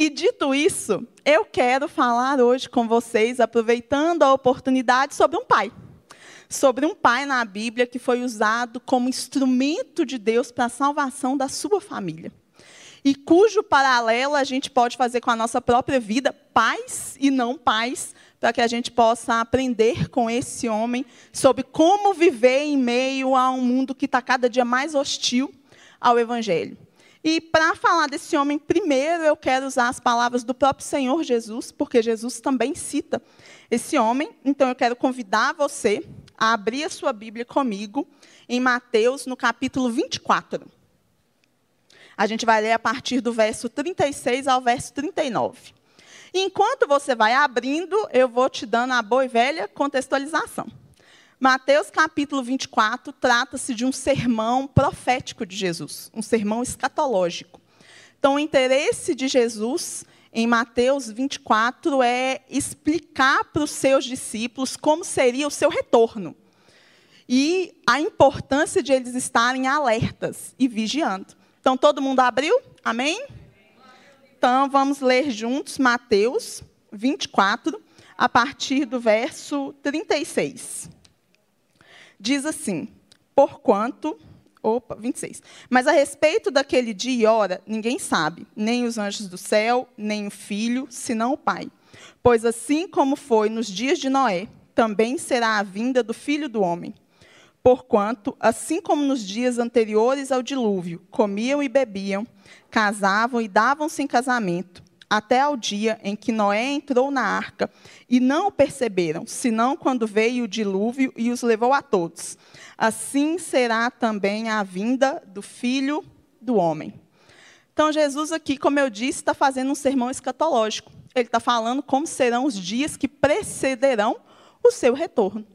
E dito isso, eu quero falar hoje com vocês, aproveitando a oportunidade, sobre um pai. Sobre um pai na Bíblia que foi usado como instrumento de Deus para a salvação da sua família. E cujo paralelo a gente pode fazer com a nossa própria vida, pais e não pais, para que a gente possa aprender com esse homem sobre como viver em meio a um mundo que está cada dia mais hostil ao Evangelho. E para falar desse homem, primeiro eu quero usar as palavras do próprio Senhor Jesus, porque Jesus também cita esse homem. Então eu quero convidar você a abrir a sua Bíblia comigo em Mateus, no capítulo 24. A gente vai ler a partir do verso 36 ao verso 39. Enquanto você vai abrindo, eu vou te dando a boa e velha contextualização. Mateus capítulo 24 trata-se de um sermão profético de Jesus, um sermão escatológico. Então, o interesse de Jesus em Mateus 24 é explicar para os seus discípulos como seria o seu retorno e a importância de eles estarem alertas e vigiando. Então, todo mundo abriu? Amém? Então, vamos ler juntos Mateus 24, a partir do verso 36. Diz assim: Porquanto. Opa, 26. Mas a respeito daquele dia e hora, ninguém sabe, nem os anjos do céu, nem o filho, senão o Pai. Pois assim como foi nos dias de Noé, também será a vinda do filho do homem. Porquanto, assim como nos dias anteriores ao dilúvio, comiam e bebiam, casavam e davam-se em casamento, até ao dia em que Noé entrou na arca, e não o perceberam, senão quando veio o dilúvio e os levou a todos. Assim será também a vinda do filho do homem. Então, Jesus, aqui, como eu disse, está fazendo um sermão escatológico. Ele está falando como serão os dias que precederão o seu retorno.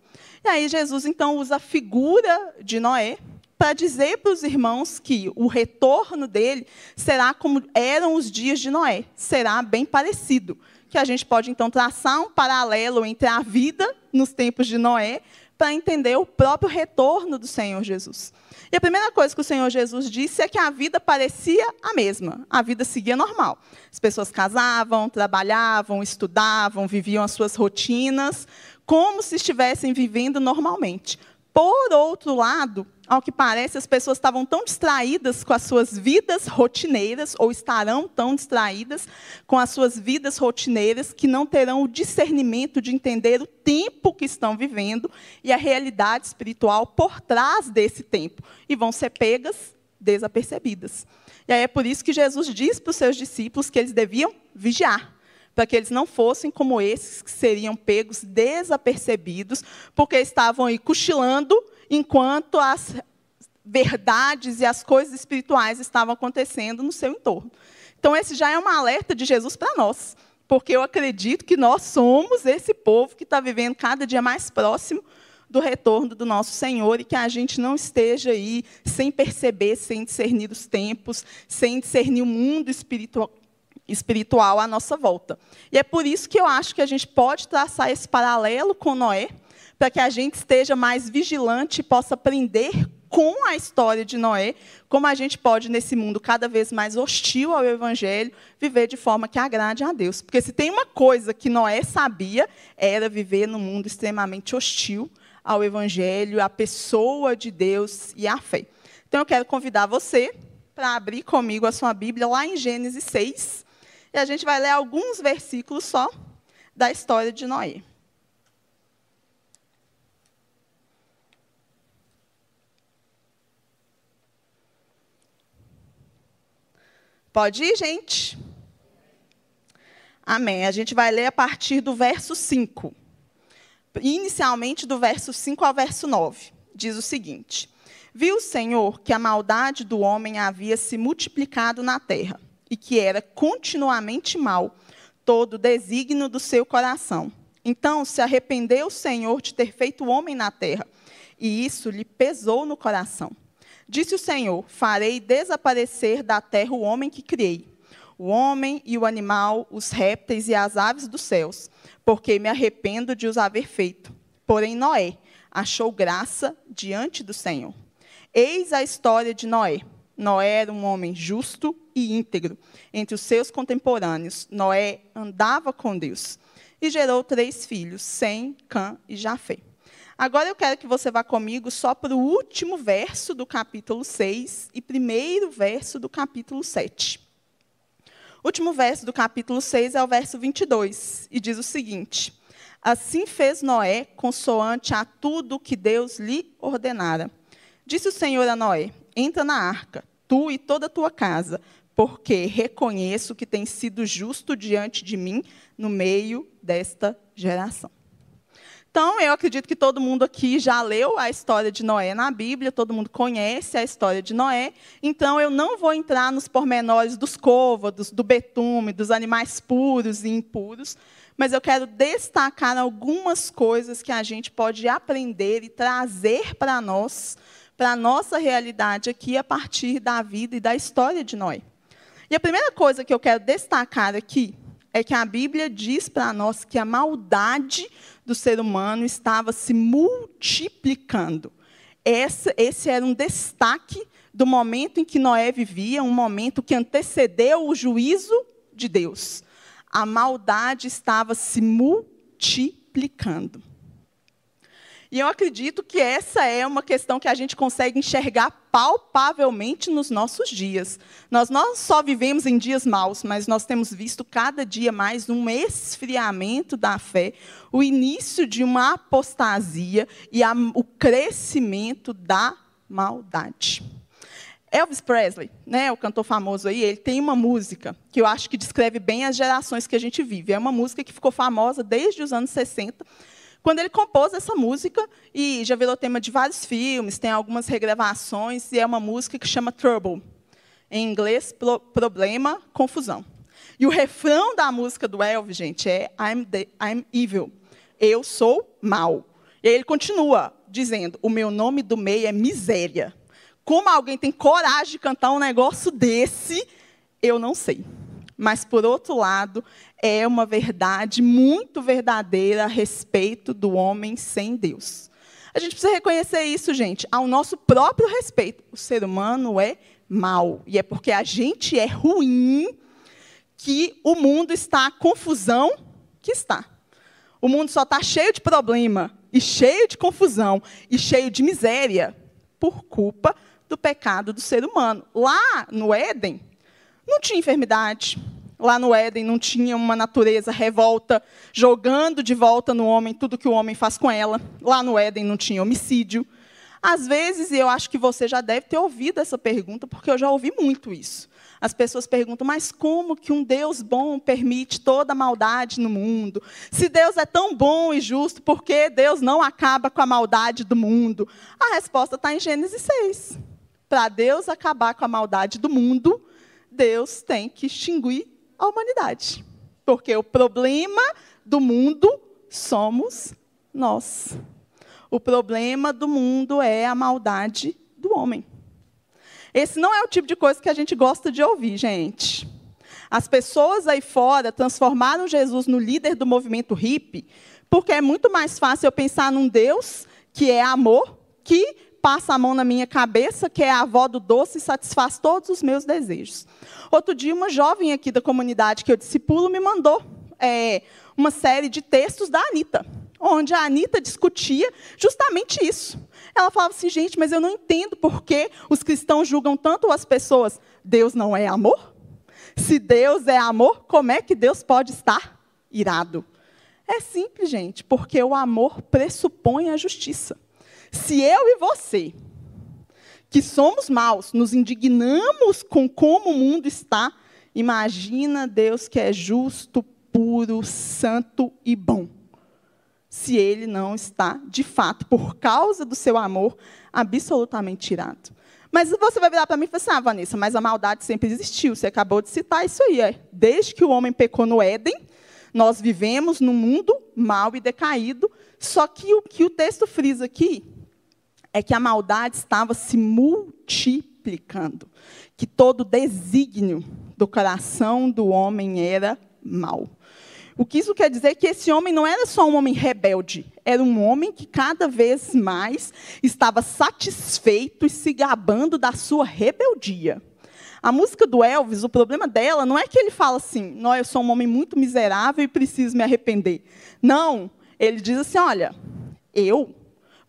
E aí, Jesus, então, usa a figura de Noé para dizer para os irmãos que o retorno dele será como eram os dias de Noé, será bem parecido. Que a gente pode, então, traçar um paralelo entre a vida nos tempos de Noé para entender o próprio retorno do Senhor Jesus. E a primeira coisa que o Senhor Jesus disse é que a vida parecia a mesma, a vida seguia normal. As pessoas casavam, trabalhavam, estudavam, viviam as suas rotinas, como se estivessem vivendo normalmente. Por outro lado, ao que parece, as pessoas estavam tão distraídas com as suas vidas rotineiras, ou estarão tão distraídas com as suas vidas rotineiras, que não terão o discernimento de entender o tempo que estão vivendo e a realidade espiritual por trás desse tempo, e vão ser pegas desapercebidas. E aí é por isso que Jesus diz para os seus discípulos que eles deviam vigiar para que eles não fossem como esses que seriam pegos desapercebidos, porque estavam aí cochilando enquanto as verdades e as coisas espirituais estavam acontecendo no seu entorno. Então, esse já é um alerta de Jesus para nós, porque eu acredito que nós somos esse povo que está vivendo cada dia mais próximo do retorno do nosso Senhor e que a gente não esteja aí sem perceber, sem discernir os tempos, sem discernir o mundo espiritual, espiritual à nossa volta. E é por isso que eu acho que a gente pode traçar esse paralelo com Noé, para que a gente esteja mais vigilante e possa aprender com a história de Noé, como a gente pode, nesse mundo cada vez mais hostil ao Evangelho, viver de forma que agrade a Deus. Porque se tem uma coisa que Noé sabia, era viver num mundo extremamente hostil ao Evangelho, à pessoa de Deus e à fé. Então eu quero convidar você para abrir comigo a sua Bíblia lá em Gênesis 6, e a gente vai ler alguns versículos só da história de Noé. Pode ir, gente? Amém. A gente vai ler a partir do verso 5. Inicialmente do verso 5 ao verso 9. Diz o seguinte: Viu o Senhor que a maldade do homem havia se multiplicado na terra, e que era continuamente mal todo o desígnio do seu coração. Então se arrependeu o Senhor de ter feito homem na terra, e isso lhe pesou no coração. Disse o Senhor: Farei desaparecer da terra o homem que criei, o homem e o animal, os répteis e as aves dos céus, porque me arrependo de os haver feito. Porém, Noé achou graça diante do Senhor. Eis a história de Noé. Noé era um homem justo e íntegro. Entre os seus contemporâneos, Noé andava com Deus e gerou três filhos, Sem, Cã e Jafé. Agora eu quero que você vá comigo só para o último verso do capítulo 6 e primeiro verso do capítulo 7. O último verso do capítulo 6 é o verso 22 e diz o seguinte: Assim fez Noé, consoante a tudo que Deus lhe ordenara. Disse o Senhor a Noé: Entra na arca, tu e toda a tua casa, porque reconheço que tem sido justo diante de mim no meio desta geração. Então, eu acredito que todo mundo aqui já leu a história de Noé na Bíblia, todo mundo conhece a história de Noé. Então, eu não vou entrar nos pormenores dos côvados, do betume, dos animais puros e impuros, mas eu quero destacar algumas coisas que a gente pode aprender e trazer para nós, para a nossa realidade aqui, a partir da vida e da história de Noé. E a primeira coisa que eu quero destacar aqui é que a Bíblia diz para nós que a maldade do ser humano estava se multiplicando. Esse, esse era um destaque do momento em que Noé vivia, um momento que antecedeu o juízo de Deus. A maldade estava se multiplicando. E eu acredito que essa é uma questão que a gente consegue enxergar palpavelmente nos nossos dias. Nós não só vivemos em dias maus, mas nós temos visto cada dia mais um esfriamento da fé, o início de uma apostasia e a, o crescimento da maldade. Elvis Presley, né, o cantor famoso aí, ele tem uma música que eu acho que descreve bem as gerações que a gente vive. É uma música que ficou famosa desde os anos 60 quando ele compôs essa música, e já virou tema de vários filmes, tem algumas regravações, e é uma música que chama Trouble. Em inglês, pro, problema, confusão. E o refrão da música do Elvis, gente, é I'm, the, I'm evil. Eu sou mal. E aí ele continua dizendo: o meu nome do meio é miséria. Como alguém tem coragem de cantar um negócio desse, eu não sei. Mas, por outro lado, é uma verdade muito verdadeira a respeito do homem sem Deus. A gente precisa reconhecer isso, gente, ao nosso próprio respeito. O ser humano é mau. E é porque a gente é ruim que o mundo está a confusão que está. O mundo só está cheio de problema, e cheio de confusão, e cheio de miséria, por culpa do pecado do ser humano. Lá no Éden, não tinha enfermidade. Lá no Éden não tinha uma natureza revolta, jogando de volta no homem tudo que o homem faz com ela. Lá no Éden não tinha homicídio. Às vezes, e eu acho que você já deve ter ouvido essa pergunta, porque eu já ouvi muito isso. As pessoas perguntam, mas como que um Deus bom permite toda a maldade no mundo? Se Deus é tão bom e justo, por que Deus não acaba com a maldade do mundo? A resposta está em Gênesis 6. Para Deus acabar com a maldade do mundo, Deus tem que extinguir a humanidade. Porque o problema do mundo somos nós. O problema do mundo é a maldade do homem. Esse não é o tipo de coisa que a gente gosta de ouvir, gente. As pessoas aí fora transformaram Jesus no líder do movimento hippie, porque é muito mais fácil eu pensar num Deus que é amor, que passa a mão na minha cabeça, que é a avó do doce e satisfaz todos os meus desejos. Outro dia, uma jovem aqui da comunidade que eu discipulo me mandou é, uma série de textos da Anitta, onde a Anitta discutia justamente isso. Ela falava assim, gente, mas eu não entendo por que os cristãos julgam tanto as pessoas. Deus não é amor? Se Deus é amor, como é que Deus pode estar irado? É simples, gente, porque o amor pressupõe a justiça. Se eu e você, que somos maus, nos indignamos com como o mundo está, imagina Deus que é justo, puro, santo e bom. Se ele não está, de fato, por causa do seu amor, absolutamente tirado. Mas você vai virar para mim e falar assim: ah, Vanessa, mas a maldade sempre existiu. Você acabou de citar isso aí. É. Desde que o homem pecou no Éden, nós vivemos num mundo mau e decaído. Só que o que o texto frisa aqui é que a maldade estava se multiplicando, que todo desígnio do coração do homem era mau. O que isso quer dizer é que esse homem não era só um homem rebelde, era um homem que cada vez mais estava satisfeito e se gabando da sua rebeldia. A música do Elvis, o problema dela não é que ele fala assim, não, eu sou um homem muito miserável e preciso me arrepender. Não, ele diz assim, olha, eu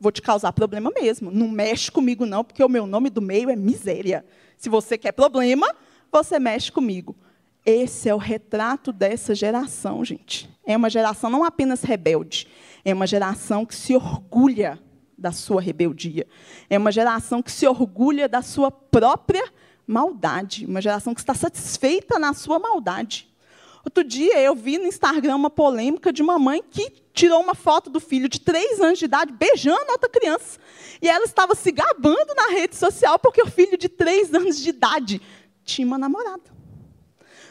vou te causar problema mesmo. Não mexe comigo não, porque o meu nome do meio é miséria. Se você quer problema, você mexe comigo. Esse é o retrato dessa geração, gente. É uma geração não apenas rebelde, é uma geração que se orgulha da sua rebeldia. É uma geração que se orgulha da sua própria maldade. Uma geração que está satisfeita na sua maldade. Outro dia eu vi no Instagram uma polêmica de uma mãe que tirou uma foto do filho de três anos de idade beijando outra criança. E ela estava se gabando na rede social porque o filho de três anos de idade tinha uma namorada.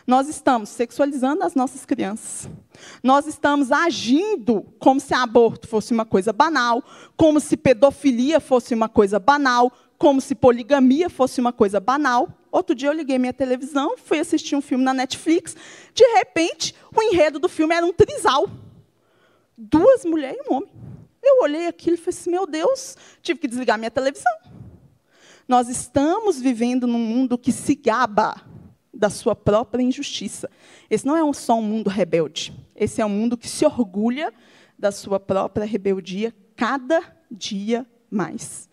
Nós estamos sexualizando as nossas crianças. Nós estamos agindo como se aborto fosse uma coisa banal, como se pedofilia fosse uma coisa banal, como se poligamia fosse uma coisa banal. Outro dia eu liguei minha televisão, fui assistir um filme na Netflix. De repente, o enredo do filme era um trisal. Duas mulheres e um homem. Eu olhei aquilo e falei assim, meu Deus, tive que desligar minha televisão. Nós estamos vivendo num mundo que se gaba da sua própria injustiça. Esse não é só um mundo rebelde. Esse é um mundo que se orgulha da sua própria rebeldia cada dia mais.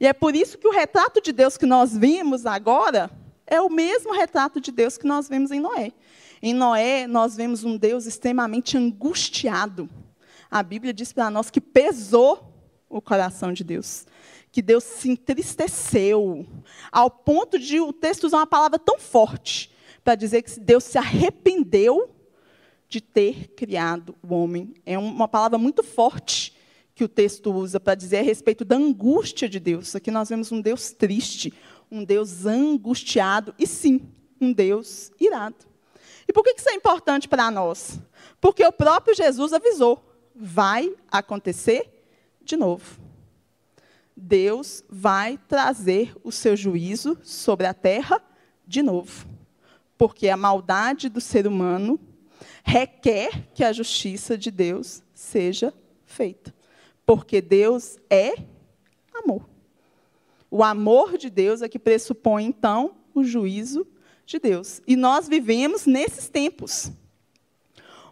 E é por isso que o retrato de Deus que nós vimos agora é o mesmo retrato de Deus que nós vemos em Noé. Em Noé, nós vemos um Deus extremamente angustiado. A Bíblia diz para nós que pesou o coração de Deus que Deus se entristeceu, ao ponto de o texto usar uma palavra tão forte para dizer que Deus se arrependeu de ter criado o homem. É uma palavra muito forte que o texto usa para dizer a respeito da angústia de Deus. Aqui nós vemos um Deus triste, um Deus angustiado e sim, um Deus irado. E por que isso é importante para nós? Porque o próprio Jesus avisou: vai acontecer de novo. Deus vai trazer o seu juízo sobre a terra de novo. Porque a maldade do ser humano requer que a justiça de Deus seja feita. Porque Deus é amor. O amor de Deus é que pressupõe, então, o juízo de Deus. E nós vivemos nesses tempos,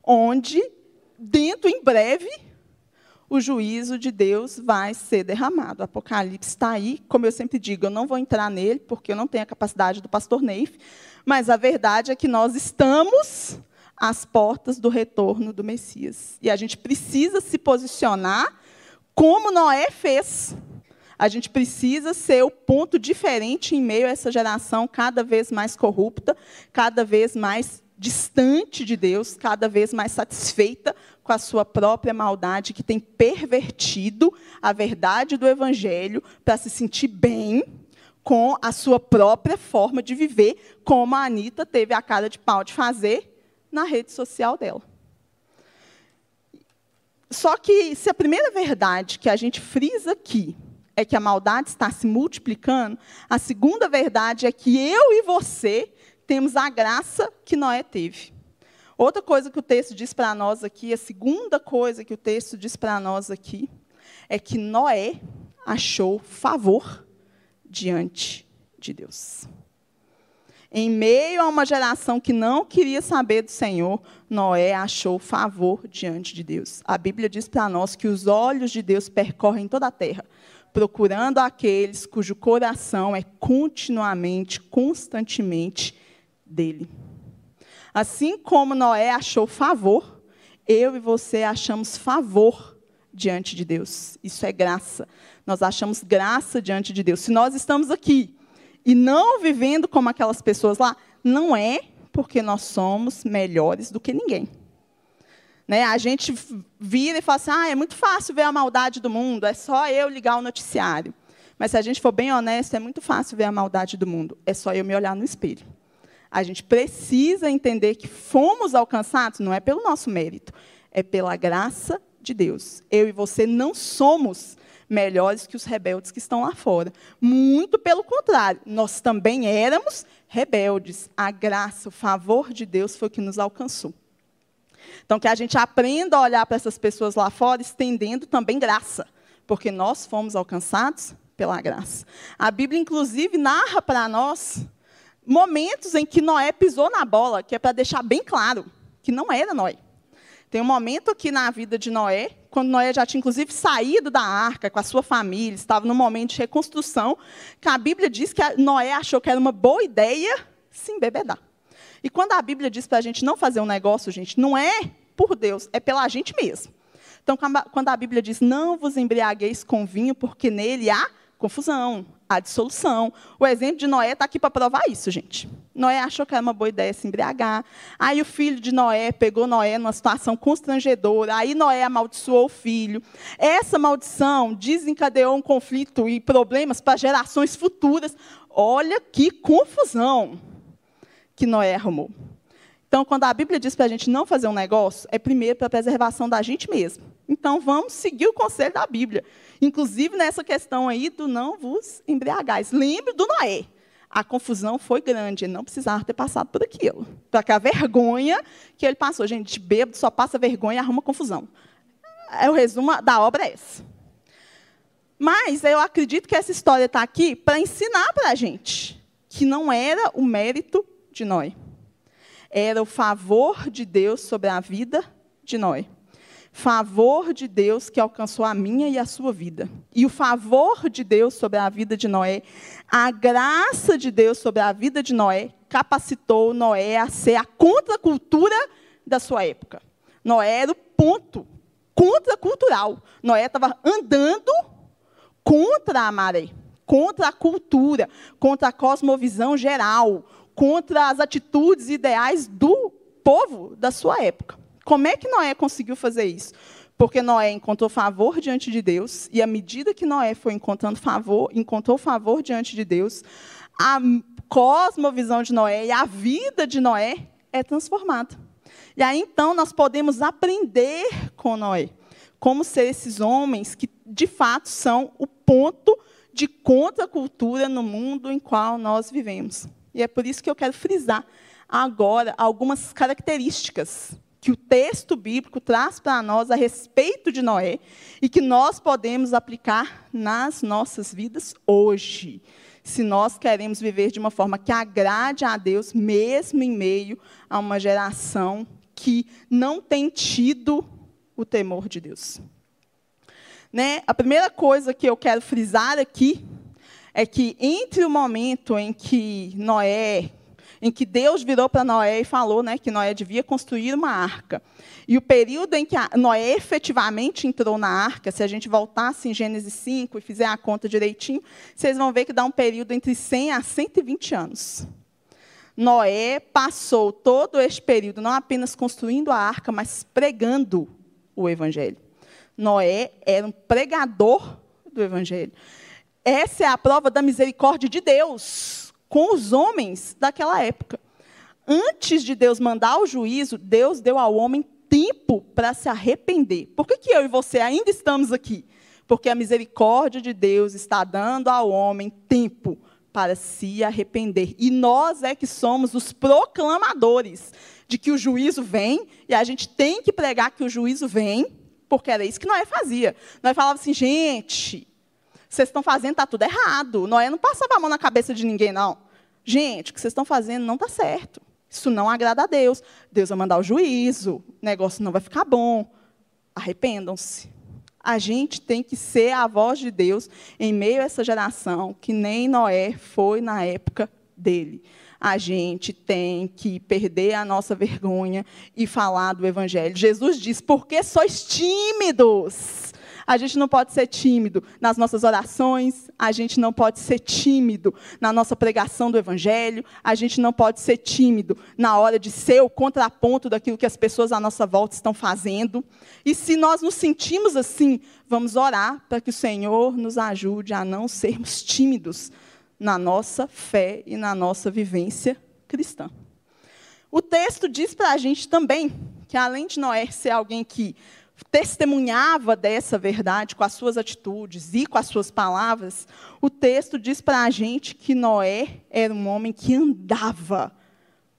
onde, dentro, em breve, o juízo de Deus vai ser derramado. O Apocalipse está aí, como eu sempre digo, eu não vou entrar nele, porque eu não tenho a capacidade do pastor Neif, mas a verdade é que nós estamos às portas do retorno do Messias. E a gente precisa se posicionar como Noé fez. A gente precisa ser o ponto diferente em meio a essa geração cada vez mais corrupta, cada vez mais distante de Deus, cada vez mais satisfeita com a sua própria maldade, que tem pervertido a verdade do Evangelho para se sentir bem com a sua própria forma de viver, como a Anitta teve a cara de pau de fazer na rede social dela. Só que, se a primeira verdade que a gente frisa aqui é que a maldade está se multiplicando, a segunda verdade é que eu e você temos a graça que Noé teve. Outra coisa que o texto diz para nós aqui, a segunda coisa que o texto diz para nós aqui, é que Noé achou favor diante de Deus. Em meio a uma geração que não queria saber do Senhor, Noé achou favor diante de Deus. A Bíblia diz para nós que os olhos de Deus percorrem toda a terra, procurando aqueles cujo coração é continuamente, constantemente dele. Assim como Noé achou favor, eu e você achamos favor diante de Deus. Isso é graça. Nós achamos graça diante de Deus. Se nós estamos aqui e não vivendo como aquelas pessoas lá, não é porque nós somos melhores do que ninguém. Né? A gente vira e fala assim: ah, é muito fácil ver a maldade do mundo, é só eu ligar o noticiário. Mas se a gente for bem honesto, é muito fácil ver a maldade do mundo, é só eu me olhar no espelho. A gente precisa entender que fomos alcançados não é pelo nosso mérito, é pela graça de Deus. Eu e você não somos melhores que os rebeldes que estão lá fora. Muito pelo contrário, nós também éramos rebeldes. A graça, o favor de Deus foi o que nos alcançou. Então, que a gente aprenda a olhar para essas pessoas lá fora, estendendo também graça, porque nós fomos alcançados pela graça. A Bíblia, inclusive, narra para nós momentos em que Noé pisou na bola, que é para deixar bem claro que não era Noé. Tem um momento aqui na vida de Noé, quando Noé já tinha inclusive saído da arca com a sua família, estava num momento de reconstrução, que a Bíblia diz que Noé achou que era uma boa ideia se embebedar. E quando a Bíblia diz para a gente não fazer um negócio, gente, não é por Deus, é pela gente mesmo. Então, quando a Bíblia diz, não vos embriagueis com vinho, porque nele há confusão, há dissolução. O exemplo de Noé está aqui para provar isso, gente. Noé achou que era uma boa ideia se embriagar. Aí o filho de Noé pegou Noé numa situação constrangedora. Aí Noé amaldiçoou o filho. Essa maldição desencadeou um conflito e problemas para gerações futuras. Olha que confusão que Noé arrumou. Então, quando a Bíblia diz para a gente não fazer um negócio, é primeiro para a preservação da gente mesmo. Então, vamos seguir o conselho da Bíblia. Inclusive nessa questão aí do não vos embriagais. Lembre do Noé. A confusão foi grande, ele não precisava ter passado por aquilo. Para que a vergonha que ele passou. Gente, bêbado só passa vergonha e arruma confusão. É o resumo da obra é esse. Mas eu acredito que essa história está aqui para ensinar para a gente que não era o mérito de Noé. Era o favor de Deus sobre a vida de Noé. Favor de Deus que alcançou a minha e a sua vida. E o favor de Deus sobre a vida de Noé, a graça de Deus sobre a vida de Noé, capacitou Noé a ser a contracultura da sua época. Noé era o ponto contracultural. Noé estava andando contra a maré, contra a cultura, contra a cosmovisão geral, contra as atitudes ideais do povo da sua época. Como é que Noé conseguiu fazer isso? Porque Noé encontrou favor diante de Deus, e à medida que Noé foi encontrando favor, encontrou favor diante de Deus, a cosmovisão de Noé e a vida de Noé é transformada. E aí então nós podemos aprender com Noé, como ser esses homens que de fato são o ponto de contracultura no mundo em qual nós vivemos. E é por isso que eu quero frisar agora algumas características que o texto bíblico traz para nós a respeito de Noé e que nós podemos aplicar nas nossas vidas hoje. Se nós queremos viver de uma forma que agrade a Deus, mesmo em meio a uma geração que não tem tido o temor de Deus. Né? A primeira coisa que eu quero frisar aqui é que entre o momento em que Noé, em que Deus virou para Noé e falou né, que Noé devia construir uma arca, e o período em que Noé efetivamente entrou na arca, se a gente voltasse em Gênesis 5 e fizer a conta direitinho, vocês vão ver que dá um período entre 100 a 120 anos. Noé passou todo este período não apenas construindo a arca, mas pregando o evangelho. Noé era um pregador do evangelho. Essa é a prova da misericórdia de Deus com os homens daquela época. Antes de Deus mandar o juízo, Deus deu ao homem tempo para se arrepender. Por que, que eu e você ainda estamos aqui? Porque a misericórdia de Deus está dando ao homem tempo para se arrepender. E nós é que somos os proclamadores de que o juízo vem, e a gente tem que pregar que o juízo vem, porque era isso que Noé fazia. Noé falava assim, gente, vocês estão fazendo está tudo errado. Noé não passava a mão na cabeça de ninguém, não. Gente, o que vocês estão fazendo não está certo. Isso não agrada a Deus. Deus vai mandar o juízo. O negócio não vai ficar bom. Arrependam-se. A gente tem que ser a voz de Deus em meio a essa geração que nem Noé foi na época dele. A gente tem que perder a nossa vergonha e falar do Evangelho. Jesus diz: por que sois tímidos? A gente não pode ser tímido nas nossas orações, a gente não pode ser tímido na nossa pregação do Evangelho, a gente não pode ser tímido na hora de ser o contraponto daquilo que as pessoas à nossa volta estão fazendo. E se nós nos sentimos assim, vamos orar para que o Senhor nos ajude a não sermos tímidos na nossa fé e na nossa vivência cristã. O texto diz para a gente também que, além de Noé ser alguém que testemunhava dessa verdade com as suas atitudes e com as suas palavras, o texto diz para a gente que Noé era um homem que andava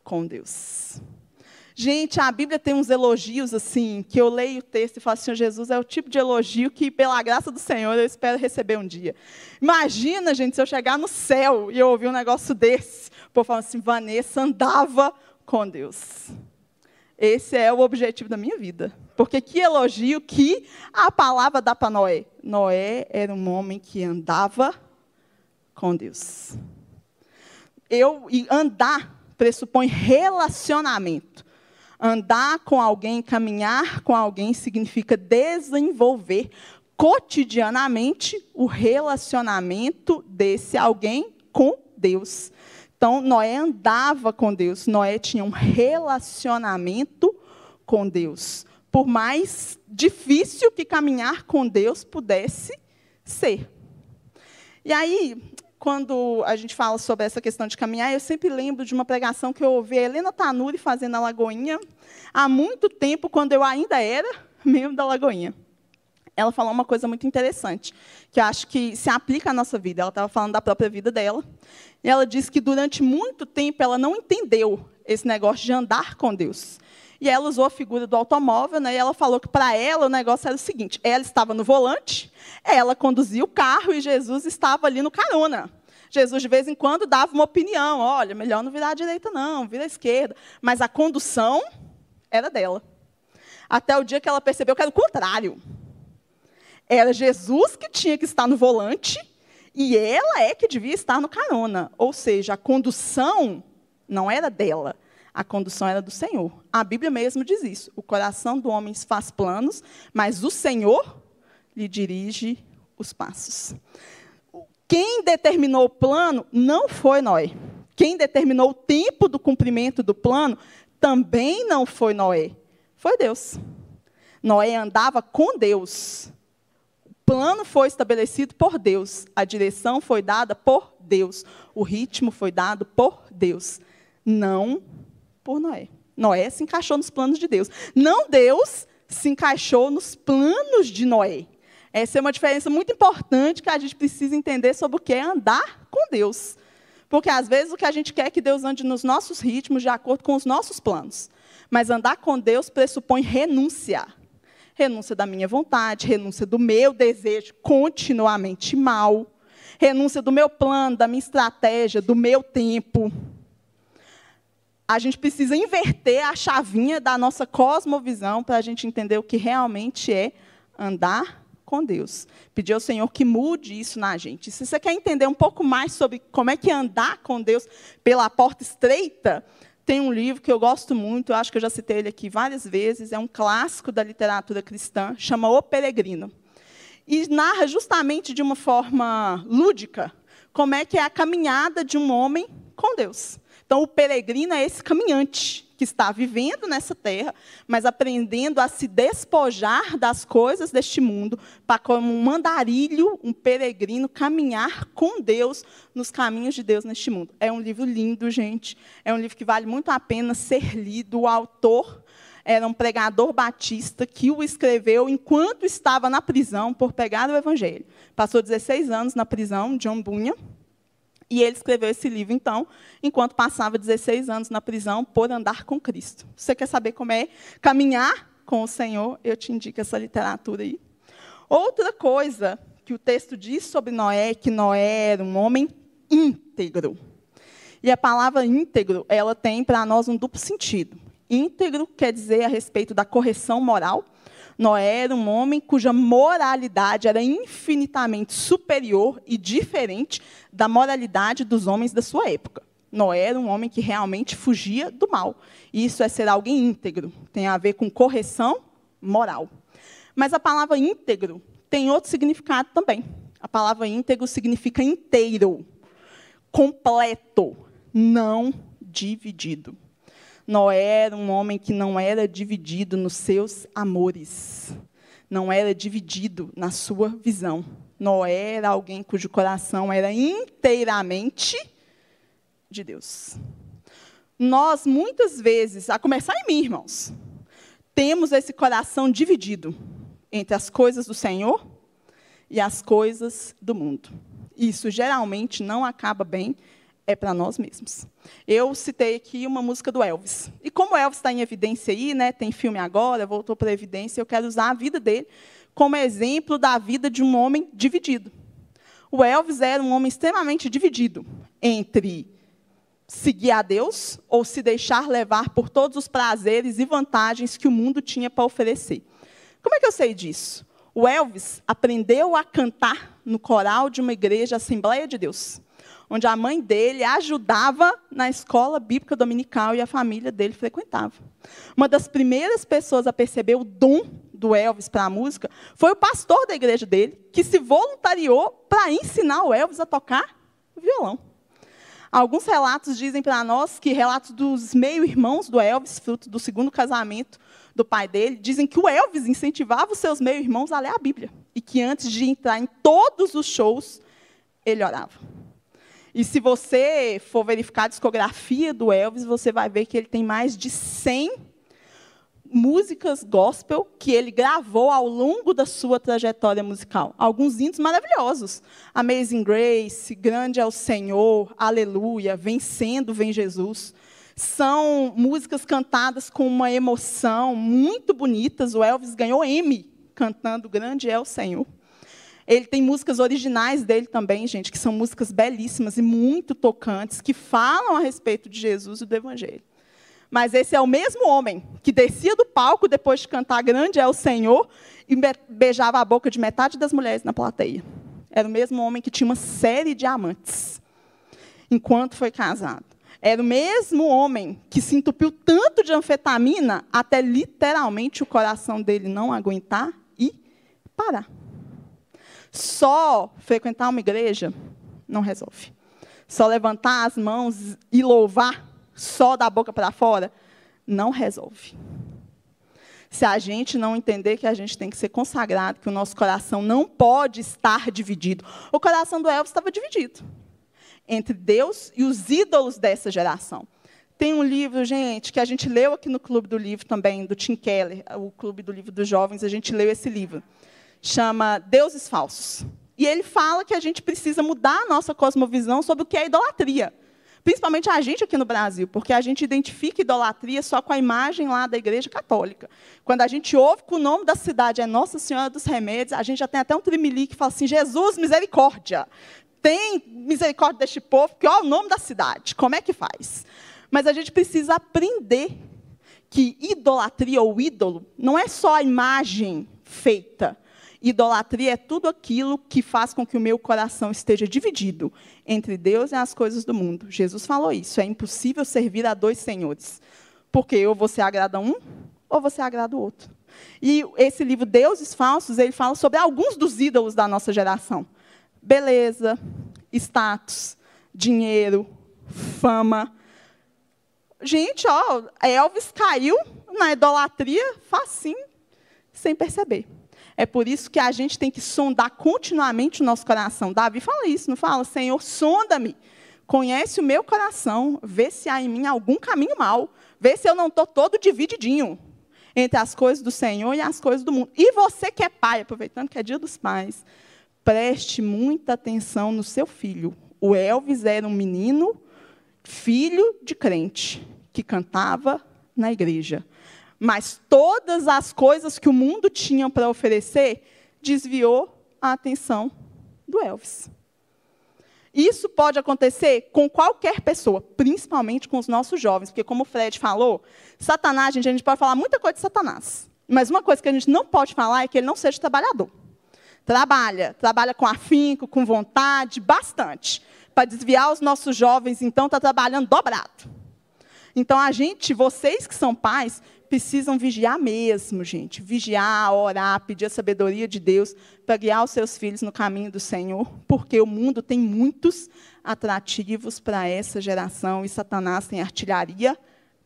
com Deus. Gente, a Bíblia tem uns elogios assim, que eu leio o texto e falo assim, Jesus é o tipo de elogio que, pela graça do Senhor, eu espero receber um dia. Imagina, gente, se eu chegar no céu e eu ouvir um negócio desse. O povo fala assim, Vanessa andava com Deus. Esse é o objetivo da minha vida. Porque que elogio que a palavra dá para Noé. Noé era um homem que andava com Deus. Eu e andar pressupõe relacionamento. Andar com alguém, caminhar com alguém significa desenvolver cotidianamente o relacionamento desse alguém com Deus. Então, Noé andava com Deus, Noé tinha um relacionamento com Deus. Por mais difícil que caminhar com Deus pudesse ser. E aí, quando a gente fala sobre essa questão de caminhar, eu sempre lembro de uma pregação que eu ouvi a Helena Tanuri fazendo na Lagoinha, há muito tempo, quando eu ainda era membro da Lagoinha. Ela falou uma coisa muito interessante, que eu acho que se aplica à nossa vida. Ela estava falando da própria vida dela. E ela disse que durante muito tempo ela não entendeu esse negócio de andar com Deus. E ela usou a figura do automóvel, né? E ela falou que para ela o negócio era o seguinte: ela estava no volante, ela conduzia o carro e Jesus estava ali no carona. Jesus, de vez em quando, dava uma opinião: olha, melhor não virar à direita, não, vira à esquerda. Mas a condução era dela. Até o dia que ela percebeu que era o contrário. Era Jesus que tinha que estar no volante e ela é que devia estar no carona. Ou seja, a condução não era dela, a condução era do Senhor. A Bíblia mesmo diz isso. O coração do homem faz planos, mas o Senhor lhe dirige os passos. Quem determinou o plano não foi Noé. Quem determinou o tempo do cumprimento do plano também não foi Noé. Foi Deus. Noé andava com Deus plano foi estabelecido por Deus, a direção foi dada por Deus, o ritmo foi dado por Deus, não por Noé. Noé se encaixou nos planos de Deus. Não Deus se encaixou nos planos de Noé. Essa é uma diferença muito importante que a gente precisa entender sobre o que é andar com Deus. Porque às vezes o que a gente quer é que Deus ande nos nossos ritmos, de acordo com os nossos planos. Mas andar com Deus pressupõe renunciar renúncia da minha vontade, renúncia do meu desejo continuamente mal, renúncia do meu plano, da minha estratégia, do meu tempo. A gente precisa inverter a chavinha da nossa cosmovisão para a gente entender o que realmente é andar com Deus. Pedir ao Senhor que mude isso na gente. Se você quer entender um pouco mais sobre como é que é andar com Deus pela porta estreita, tem um livro que eu gosto muito, acho que eu já citei ele aqui várias vezes, é um clássico da literatura cristã, chama O Peregrino. E narra justamente de uma forma lúdica como é que é a caminhada de um homem com Deus. Então, o peregrino é esse caminhante que está vivendo nessa terra, mas aprendendo a se despojar das coisas deste mundo, para, como um mandarilho, um peregrino, caminhar com Deus nos caminhos de Deus neste mundo. É um livro lindo, gente. É um livro que vale muito a pena ser lido. O autor era um pregador batista que o escreveu enquanto estava na prisão por pegar o evangelho. Passou 16 anos na prisão, John Bunyan. E ele escreveu esse livro, então, enquanto passava 16 anos na prisão por andar com Cristo. Você quer saber como é caminhar com o Senhor? Eu te indico essa literatura aí. Outra coisa que o texto diz sobre Noé é que Noé era um homem íntegro. E a palavra íntegro, ela tem para nós um duplo sentido. Íntegro quer dizer a respeito da correção moral, Noé era um homem cuja moralidade era infinitamente superior e diferente da moralidade dos homens da sua época. Noé era um homem que realmente fugia do mal. Isso é ser alguém íntegro, tem a ver com correção moral. Mas a palavra íntegro tem outro significado também. A palavra íntegro significa inteiro, completo, não dividido. Noé era um homem que não era dividido nos seus amores, não era dividido na sua visão. Noé era alguém cujo coração era inteiramente de Deus. Nós, muitas vezes, a começar em mim, irmãos, temos esse coração dividido entre as coisas do Senhor e as coisas do mundo. Isso geralmente não acaba bem é para nós mesmos. Eu citei aqui uma música do Elvis. E como o Elvis está em evidência aí, né, tem filme agora, voltou para evidência, eu quero usar a vida dele como exemplo da vida de um homem dividido. O Elvis era um homem extremamente dividido entre seguir a Deus ou se deixar levar por todos os prazeres e vantagens que o mundo tinha para oferecer. Como é que eu sei disso? O Elvis aprendeu a cantar no coral de uma igreja Assembleia de Deus, onde a mãe dele ajudava na escola bíblica dominical e a família dele frequentava. Uma das primeiras pessoas a perceber o dom do Elvis para a música foi o pastor da igreja dele, que se voluntariou para ensinar o Elvis a tocar violão. Alguns relatos dizem para nós que relatos dos meio-irmãos do Elvis, fruto do segundo casamento do pai dele, dizem que o Elvis incentivava os seus meio-irmãos a ler a Bíblia e que antes de entrar em todos os shows, ele orava. E se você for verificar a discografia do Elvis, você vai ver que ele tem mais de 100 músicas gospel que ele gravou ao longo da sua trajetória musical. Alguns hinos maravilhosos. Amazing Grace, Grande é o Senhor, Aleluia, Vencendo vem Jesus. São músicas cantadas com uma emoção muito bonitas. O Elvis ganhou M cantando Grande é o Senhor. Ele tem músicas originais dele também, gente, que são músicas belíssimas e muito tocantes, que falam a respeito de Jesus e do Evangelho. Mas esse é o mesmo homem que descia do palco depois de cantar Grande é o Senhor e beijava a boca de metade das mulheres na plateia. Era o mesmo homem que tinha uma série de amantes enquanto foi casado. Era o mesmo homem que se entupiu tanto de anfetamina até literalmente o coração dele não aguentar e parar. Só frequentar uma igreja não resolve. Só levantar as mãos e louvar só da boca para fora, não resolve. Se a gente não entender que a gente tem que ser consagrado, que o nosso coração não pode estar dividido. O coração do Elvis estava dividido entre Deus e os ídolos dessa geração. Tem um livro, gente, que a gente leu aqui no Clube do Livro também, do Tim Keller, o Clube do Livro dos Jovens, a gente leu esse livro. Chama Deuses Falsos. E ele fala que a gente precisa mudar a nossa cosmovisão sobre o que é idolatria. Principalmente a gente aqui no Brasil, porque a gente identifica idolatria só com a imagem lá da Igreja Católica. Quando a gente ouve que o nome da cidade é Nossa Senhora dos Remédios, a gente já tem até um trimili que fala assim: Jesus, misericórdia. Tem misericórdia deste povo, porque olha o nome da cidade. Como é que faz? Mas a gente precisa aprender que idolatria ou ídolo não é só a imagem feita, Idolatria é tudo aquilo que faz com que o meu coração esteja dividido entre Deus e as coisas do mundo. Jesus falou isso. É impossível servir a dois senhores. Porque ou você agrada um, ou você agrada o outro. E esse livro, Deuses Falsos, ele fala sobre alguns dos ídolos da nossa geração: beleza, status, dinheiro, fama. Gente, ó, Elvis caiu na idolatria facinho, sem perceber. É por isso que a gente tem que sondar continuamente o nosso coração. Davi fala isso, não fala? Senhor, sonda-me. Conhece o meu coração, vê se há em mim algum caminho mau, vê se eu não estou todo divididinho entre as coisas do Senhor e as coisas do mundo. E você que é pai, aproveitando que é dia dos pais, preste muita atenção no seu filho. O Elvis era um menino, filho de crente, que cantava na igreja mas todas as coisas que o mundo tinha para oferecer desviou a atenção do Elvis. Isso pode acontecer com qualquer pessoa, principalmente com os nossos jovens, porque, como o Fred falou, Satanás, gente, a gente pode falar muita coisa de Satanás, mas uma coisa que a gente não pode falar é que ele não seja trabalhador. Trabalha, trabalha com afinco, com vontade, bastante. Para desviar os nossos jovens, então, está trabalhando dobrado. Então, a gente, vocês que são pais, precisam vigiar mesmo, gente. Vigiar, orar, pedir a sabedoria de Deus para guiar os seus filhos no caminho do Senhor, porque o mundo tem muitos atrativos para essa geração e Satanás tem artilharia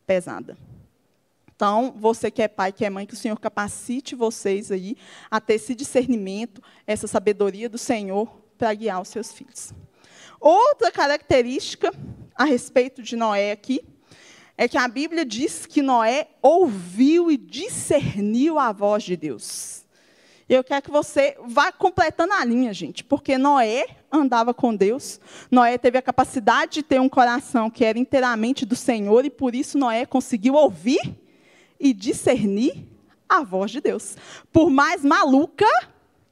pesada. Então, você que é pai, que é mãe, que o Senhor capacite vocês aí a ter esse discernimento, essa sabedoria do Senhor para guiar os seus filhos. Outra característica a respeito de Noé aqui é que a Bíblia diz que Noé ouviu e discerniu a voz de Deus. Eu quero que você vá completando a linha, gente, porque Noé andava com Deus. Noé teve a capacidade de ter um coração que era inteiramente do Senhor e por isso Noé conseguiu ouvir e discernir a voz de Deus. Por mais maluca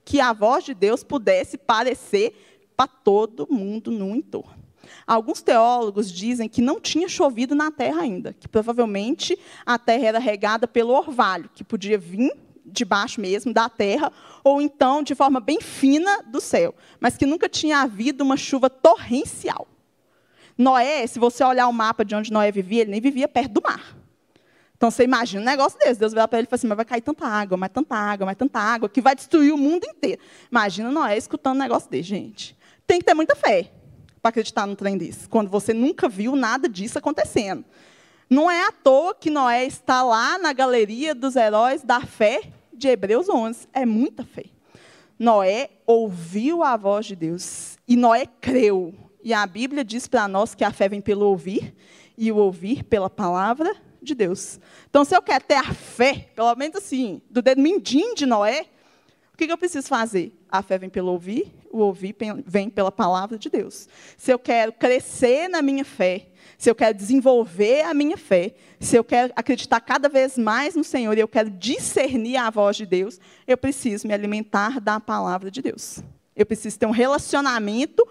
que a voz de Deus pudesse parecer para todo mundo no entorno. Alguns teólogos dizem que não tinha chovido na terra ainda, que provavelmente a terra era regada pelo orvalho, que podia vir de baixo mesmo, da terra, ou então de forma bem fina do céu, mas que nunca tinha havido uma chuva torrencial. Noé, se você olhar o mapa de onde Noé vivia, ele nem vivia perto do mar. Então você imagina um negócio desse. Deus vai para ele e fala assim: mas vai cair tanta água, mas tanta água, mas tanta água, que vai destruir o mundo inteiro. Imagina Noé escutando um negócio desse, gente. Tem que ter muita fé para acreditar num trem desse, quando você nunca viu nada disso acontecendo. Não é à toa que Noé está lá na galeria dos heróis da fé de Hebreus 11. É muita fé. Noé ouviu a voz de Deus e Noé creu. E a Bíblia diz para nós que a fé vem pelo ouvir e o ouvir pela palavra de Deus. Então, se eu quero ter a fé, pelo menos assim, do dedo mindinho de Noé, o que, eu preciso fazer? A fé vem pelo ouvir, o ouvir vem pela palavra de Deus. Se eu quero crescer na minha fé, se eu quero desenvolver a minha fé, se eu quero acreditar cada vez mais no Senhor e eu quero discernir a voz de Deus, eu preciso me alimentar da palavra de Deus. Eu preciso ter um relacionamento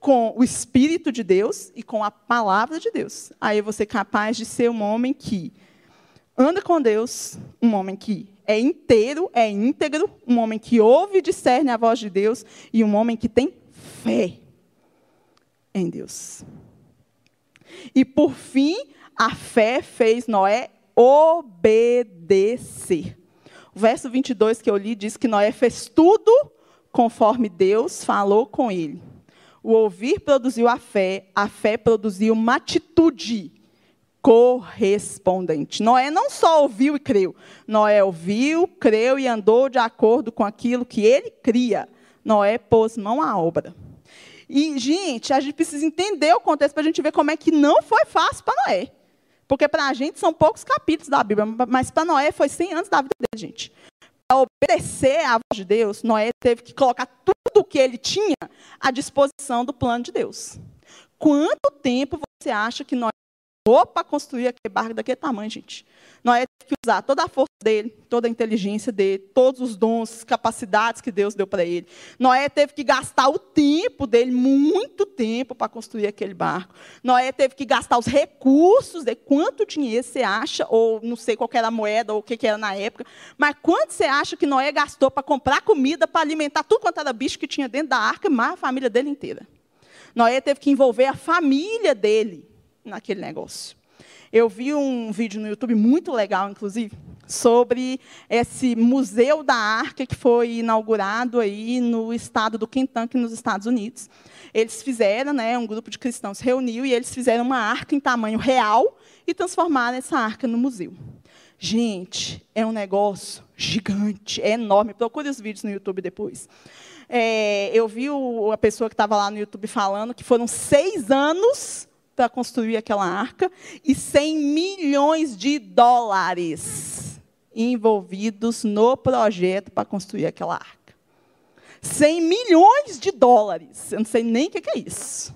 com o Espírito de Deus e com a palavra de Deus. Aí eu vou ser capaz de ser um homem que anda com Deus, um homem que é inteiro, é íntegro, um homem que ouve e discerne a voz de Deus e um homem que tem fé em Deus. E por fim, a fé fez Noé obedecer. O verso 22 que eu li diz que Noé fez tudo conforme Deus falou com ele. O ouvir produziu a fé, a fé produziu uma atitude correspondente. Noé não só ouviu e creu, Noé ouviu, creu e andou de acordo com aquilo que ele cria. Noé pôs mão à obra. E, gente, a gente precisa entender o contexto para a gente ver como é que não foi fácil para Noé. Porque para a gente são poucos capítulos da Bíblia, mas para Noé foi 100 anos da vida dele, gente. Para obedecer à voz de Deus, Noé teve que colocar tudo o que ele tinha à disposição do plano de Deus. Quanto tempo você acha que Noé para construir aquele barco daquele tamanho, gente? Noé teve que usar toda a força dele, toda a inteligência dele, todos os dons, capacidades que Deus deu para ele. Noé teve que gastar o tempo dele, muito tempo, para construir aquele barco. Noé teve que gastar os recursos de quanto dinheiro você acha, ou não sei qual era a moeda, ou o que, que era na época, mas quanto você acha que Noé gastou para comprar comida, para alimentar tudo quanto era bicho que tinha dentro da arca, mais a família dele inteira. Noé teve que envolver a família dele naquele negócio. Eu vi um vídeo no YouTube muito legal, inclusive, sobre esse museu da arca que foi inaugurado aí no estado do Kentucky, nos Estados Unidos. Eles fizeram, né, um grupo de cristãos se reuniu e eles fizeram uma arca em tamanho real e transformaram essa arca no museu. Gente, é um negócio gigante, é enorme. Procure os vídeos no YouTube depois. É, eu vi o, a pessoa que estava lá no YouTube falando que foram seis anos para construir aquela arca e 100 milhões de dólares envolvidos no projeto para construir aquela arca. 100 milhões de dólares. Eu não sei nem o que é isso.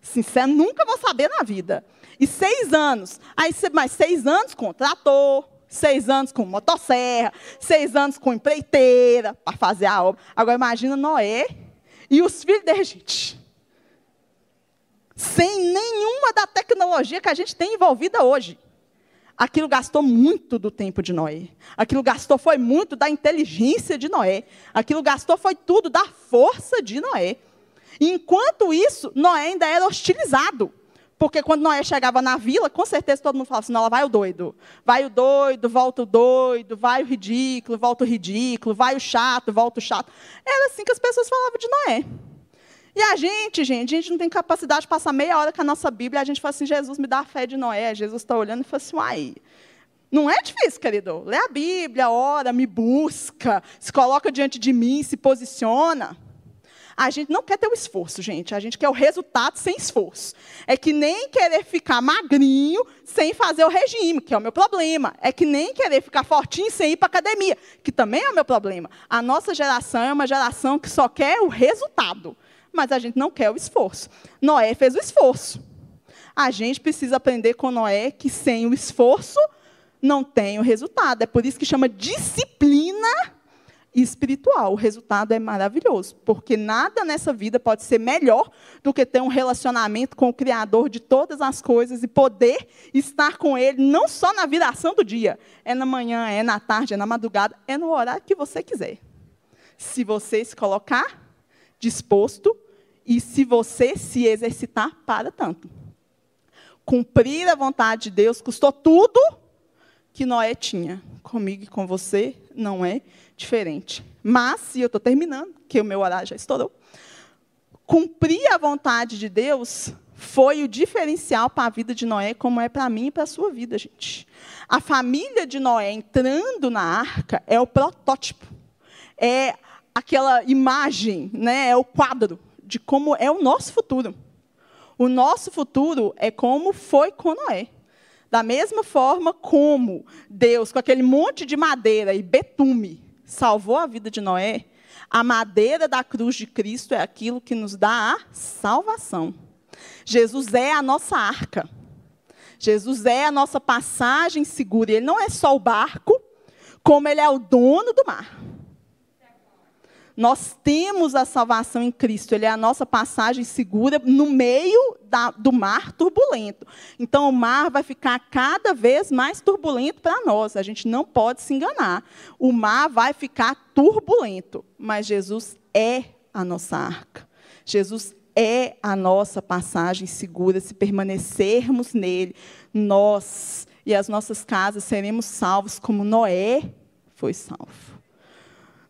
Sincero, nunca vou saber na vida. E seis anos. Aí, mais seis anos com trator, seis anos com motosserra, seis anos com empreiteira para fazer a obra. Agora, imagina Noé e os filhos dele, gente sem nenhuma da tecnologia que a gente tem envolvida hoje. Aquilo gastou muito do tempo de Noé. Aquilo gastou foi muito da inteligência de Noé. Aquilo gastou foi tudo da força de Noé. enquanto isso, Noé ainda era hostilizado. Porque quando Noé chegava na vila, com certeza todo mundo falava assim: não, lá vai o doido. Vai o doido, volta o doido, vai o ridículo, volta o ridículo, vai o chato, volta o chato. Era assim que as pessoas falavam de Noé. E a gente, gente, a gente não tem capacidade de passar meia hora com a nossa Bíblia e a gente fala assim, Jesus, me dá a fé de Noé. Jesus está olhando e fala assim, uai, não é difícil, querido. Lê a Bíblia, ora, me busca, se coloca diante de mim, se posiciona. A gente não quer ter o esforço, gente. A gente quer o resultado sem esforço. É que nem querer ficar magrinho sem fazer o regime, que é o meu problema. É que nem querer ficar fortinho sem ir para academia, que também é o meu problema. A nossa geração é uma geração que só quer o resultado, mas a gente não quer o esforço. Noé fez o esforço. A gente precisa aprender com Noé que sem o esforço não tem o resultado. É por isso que chama disciplina espiritual. O resultado é maravilhoso, porque nada nessa vida pode ser melhor do que ter um relacionamento com o Criador de todas as coisas e poder estar com Ele, não só na viração do dia, é na manhã, é na tarde, é na madrugada, é no horário que você quiser. Se você se colocar disposto e se você se exercitar para tanto. Cumprir a vontade de Deus custou tudo que Noé tinha. Comigo e com você não é diferente. Mas, e eu estou terminando, que o meu horário já estourou. Cumprir a vontade de Deus foi o diferencial para a vida de Noé, como é para mim e para a sua vida, gente. A família de Noé entrando na arca é o protótipo. É aquela imagem, né, é o quadro de como é o nosso futuro. O nosso futuro é como foi com Noé. Da mesma forma como Deus, com aquele monte de madeira e betume, salvou a vida de Noé, a madeira da cruz de Cristo é aquilo que nos dá a salvação. Jesus é a nossa arca. Jesus é a nossa passagem segura. Ele não é só o barco, como ele é o dono do mar. Nós temos a salvação em Cristo, Ele é a nossa passagem segura no meio da, do mar turbulento. Então, o mar vai ficar cada vez mais turbulento para nós, a gente não pode se enganar. O mar vai ficar turbulento, mas Jesus é a nossa arca. Jesus é a nossa passagem segura. Se permanecermos nele, nós e as nossas casas seremos salvos, como Noé foi salvo.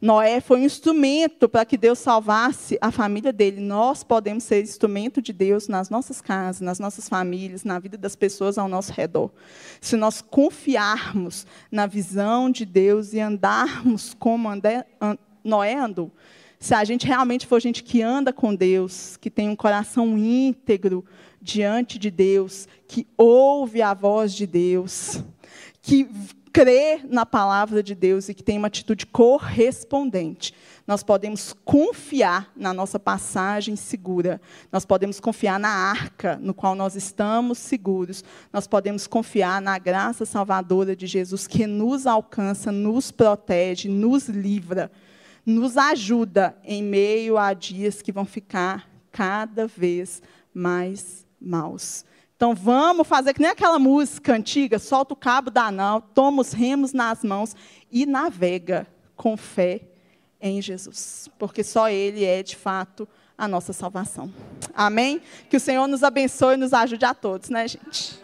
Noé foi um instrumento para que Deus salvasse a família dele. Nós podemos ser instrumento de Deus nas nossas casas, nas nossas famílias, na vida das pessoas ao nosso redor. Se nós confiarmos na visão de Deus e andarmos como Noé andou, se a gente realmente for gente que anda com Deus, que tem um coração íntegro diante de Deus, que ouve a voz de Deus, que crê na palavra de Deus e que tem uma atitude correspondente, nós podemos confiar na nossa passagem segura, nós podemos confiar na arca no qual nós estamos seguros, nós podemos confiar na graça salvadora de Jesus que nos alcança, nos protege, nos livra, nos ajuda em meio a dias que vão ficar cada vez mais maus. Então vamos fazer que nem aquela música antiga, solta o cabo da nau, toma os remos nas mãos e navega com fé em Jesus, porque só Ele é de fato a nossa salvação. Amém? Que o Senhor nos abençoe e nos ajude a todos, né, gente?